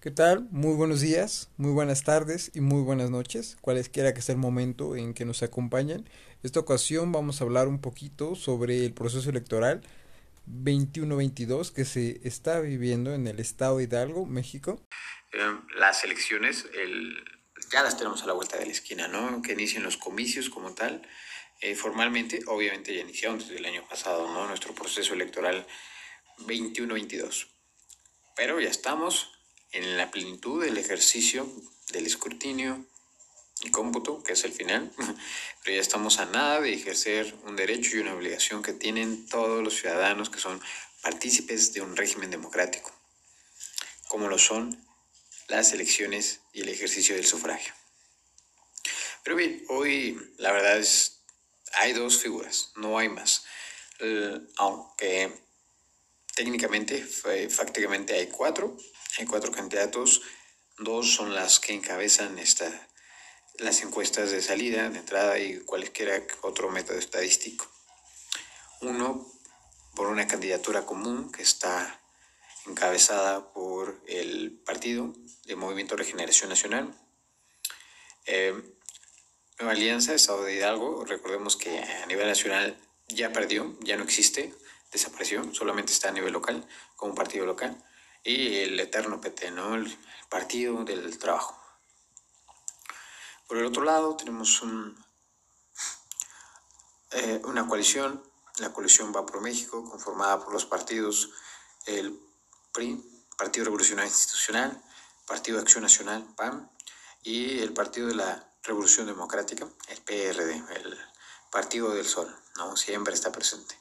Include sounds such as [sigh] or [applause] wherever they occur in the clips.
¿Qué tal? Muy buenos días, muy buenas tardes y muy buenas noches, cualesquiera que sea el momento en que nos acompañen. Esta ocasión vamos a hablar un poquito sobre el proceso electoral 21-22 que se está viviendo en el estado de Hidalgo, México. Em, las elecciones el, ya las tenemos a la vuelta de la esquina, ¿no? Que inician los comicios como tal. Eh, formalmente, obviamente ya iniciaron desde el año pasado, ¿no? Nuestro proceso electoral 21-22. Pero ya estamos en la plenitud del ejercicio del escrutinio y cómputo, que es el final, [laughs] pero ya estamos a nada de ejercer un derecho y una obligación que tienen todos los ciudadanos que son partícipes de un régimen democrático, como lo son las elecciones y el ejercicio del sufragio. Pero bien, hoy la verdad es, hay dos figuras, no hay más. aunque técnicamente, fácticamente hay cuatro, hay cuatro candidatos, dos son las que encabezan esta, las encuestas de salida, de entrada y cualquiera otro método estadístico. Uno por una candidatura común que está encabezada por el partido de Movimiento Regeneración Nacional. Eh, Nueva Alianza, Estado de Hidalgo, recordemos que a nivel nacional ya perdió, ya no existe, desapareció, solamente está a nivel local, como partido local y el eterno PT, ¿no? El Partido del Trabajo. Por el otro lado tenemos eh, una coalición, la coalición Va por México, conformada por los partidos, el PRI, Partido Revolucionario Institucional, Partido de Acción Nacional, PAN, y el Partido de la Revolución Democrática, el PRD, el Partido del Sol, ¿no? Siempre está presente.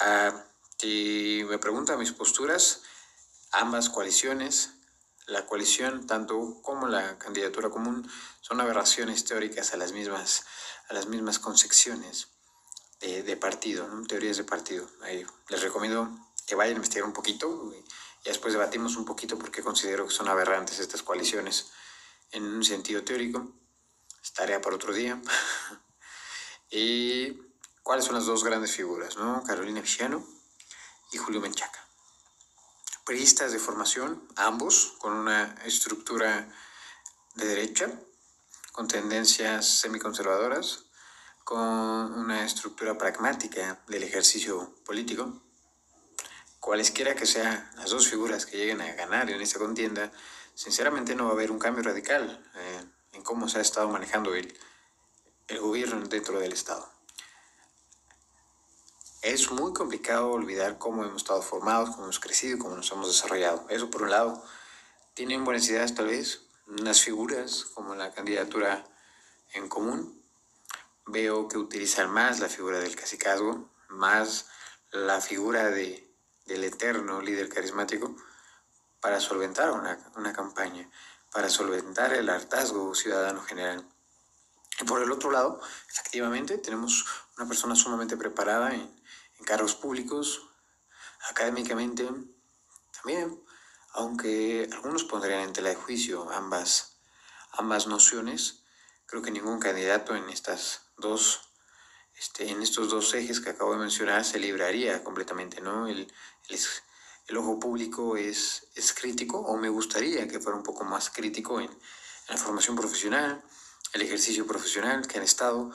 Ah, si me preguntan mis posturas, ambas coaliciones, la coalición tanto como la candidatura común, son aberraciones teóricas a las mismas, a las mismas concepciones de, partido, teorías de partido. les recomiendo que vayan a investigar un poquito y, después debatimos un poquito porque considero que son aberrantes estas coaliciones en un sentido teórico. Es tarea para otro día. [laughs] y cuáles son las dos grandes figuras, ¿no? Carolina Villano y Julio Menchaca. Periodistas de formación, ambos con una estructura de derecha, con tendencias semiconservadoras, con una estructura pragmática del ejercicio político. Cualesquiera que sean las dos figuras que lleguen a ganar en esta contienda, sinceramente no va a haber un cambio radical eh, en cómo se ha estado manejando el, el gobierno dentro del Estado es muy complicado olvidar cómo hemos estado formados, cómo hemos crecido, cómo nos hemos desarrollado. Eso por un lado. Tienen buenas ideas tal vez, unas figuras como la candidatura en común. Veo que utilizan más la figura del cacicazgo, más la figura de, del eterno líder carismático para solventar una, una campaña, para solventar el hartazgo ciudadano general. Y por el otro lado, efectivamente, tenemos una persona sumamente preparada en, en cargos públicos, académicamente también, aunque algunos pondrían en tela de juicio ambas, ambas nociones, creo que ningún candidato en estas dos este, en estos dos ejes que acabo de mencionar se libraría completamente, ¿no? El, el, ojo público es, es crítico, o me gustaría que fuera un poco más crítico en, en la formación profesional, el ejercicio profesional que han estado.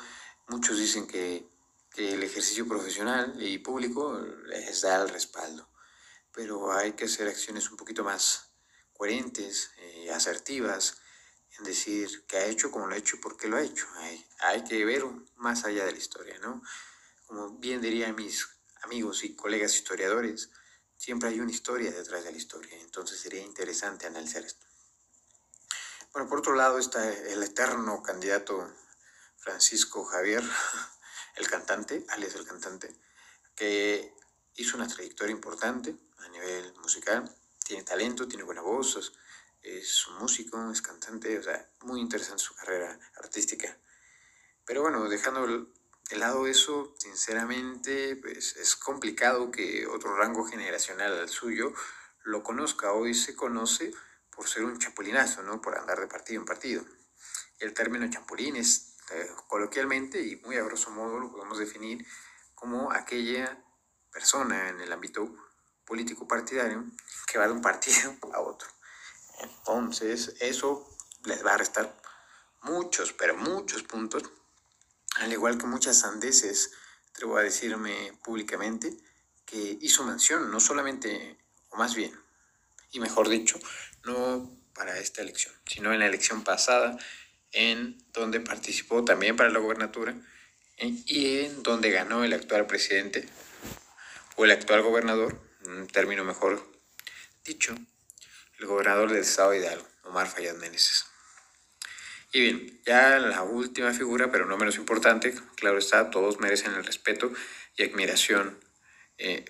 Muchos dicen que que el ejercicio profesional y público les da el respaldo, pero hay que hacer acciones un poquito más coherentes, y eh, asertivas, en decir qué ha hecho, cómo lo ha hecho, por qué lo ha hecho. Hay, hay que ver más allá de la historia, ¿no? Como bien dirían mis amigos y colegas historiadores, siempre hay una historia detrás de la historia, entonces sería interesante analizar esto. Bueno, por otro lado está el eterno candidato Francisco Javier, el cantante, alias el cantante, que hizo una trayectoria importante a nivel musical, tiene talento, tiene buena voz, es músico, es cantante, o sea, muy interesante su carrera artística. Pero bueno, dejando de lado eso, sinceramente, pues es complicado que otro rango generacional al suyo lo conozca. Hoy se conoce por ser un chapulinazo, ¿no? Por andar de partido en partido. El término chapulín es eh, coloquialmente y muy a grosso modo lo podemos definir como aquella persona en el ámbito político partidario que va de un partido [laughs] a otro. Entonces, eso les va a restar muchos, pero muchos puntos, al igual que muchas sandeces, atrevo a decirme públicamente, que hizo mención, no solamente, o más bien, y mejor dicho, no para esta elección, sino en la elección pasada, en donde participó también para la gobernatura y en donde ganó el actual presidente o el actual gobernador, un término mejor dicho, el gobernador del estado de Hidalgo, Omar Fayad Meneses. Y bien, ya la última figura, pero no menos importante, claro está, todos merecen el respeto y admiración eh,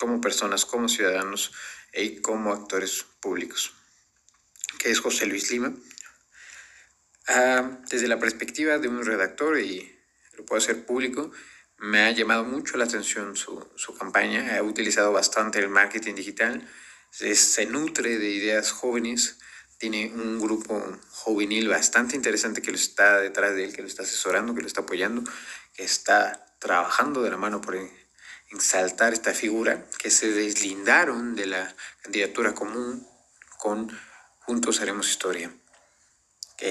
como personas, como ciudadanos y como actores públicos, que es José Luis Lima. Ah, desde la perspectiva de un redactor, y lo puedo hacer público, me ha llamado mucho la atención su, su campaña, ha utilizado bastante el marketing digital, se, se nutre de ideas jóvenes, tiene un grupo juvenil bastante interesante que lo está detrás de él, que lo está asesorando, que lo está apoyando, que está trabajando de la mano por exaltar esta figura, que se deslindaron de la candidatura común con Juntos Haremos Historia,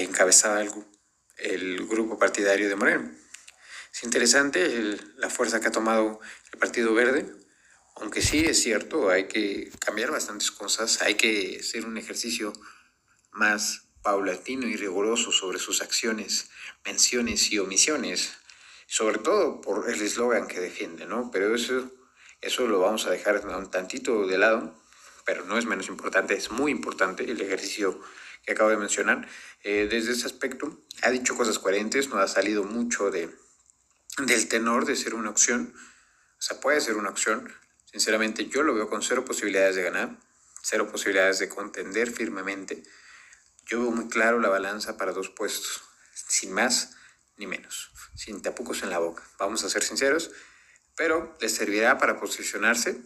encabezaba el, el grupo partidario de Moreno. Es interesante la fuerza que ha tomado el Partido Verde, aunque sí es cierto, hay que cambiar bastantes cosas, hay que hacer un ejercicio más paulatino y riguroso sobre sus acciones, menciones y omisiones, sobre todo por el eslogan que defiende, ¿no? Pero eso, eso lo vamos a dejar un tantito de lado, pero no es menos importante, es muy importante el ejercicio que acabo de mencionar. Eh, desde ese aspecto, ha dicho cosas coherentes, no ha salido mucho de, del tenor de ser una opción, o sea, puede ser una opción. Sinceramente, yo lo veo con cero posibilidades de ganar, cero posibilidades de contender firmemente yo veo muy claro la balanza para dos puestos, sin más ni menos, sin tapucos en la boca. Vamos a ser sinceros, pero les servirá para posicionarse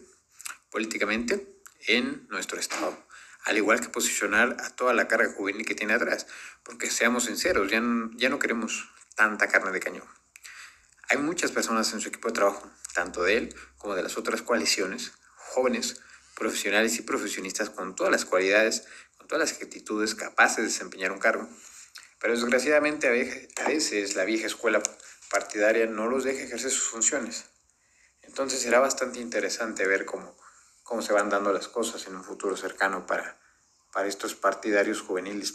políticamente en nuestro Estado, al igual que posicionar a toda la carga juvenil que tiene atrás, porque seamos sinceros, ya no, ya no queremos tanta carne de cañón. Hay muchas personas en su equipo de trabajo, tanto de él como de las otras coaliciones, jóvenes, profesionales y profesionistas con todas las cualidades todas las actitudes capaces de desempeñar un cargo. Pero desgraciadamente a veces la vieja escuela partidaria no los deja ejercer sus funciones. Entonces será bastante interesante ver cómo, cómo se van dando las cosas en un futuro cercano para, para estos partidarios juveniles.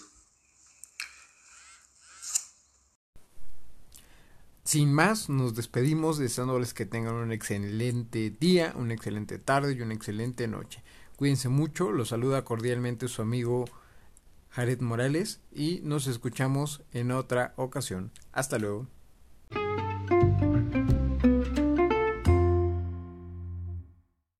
Sin más, nos despedimos deseándoles que tengan un excelente día, una excelente tarde y una excelente noche. Cuídense mucho, los saluda cordialmente su amigo Jared Morales y nos escuchamos en otra ocasión. Hasta luego.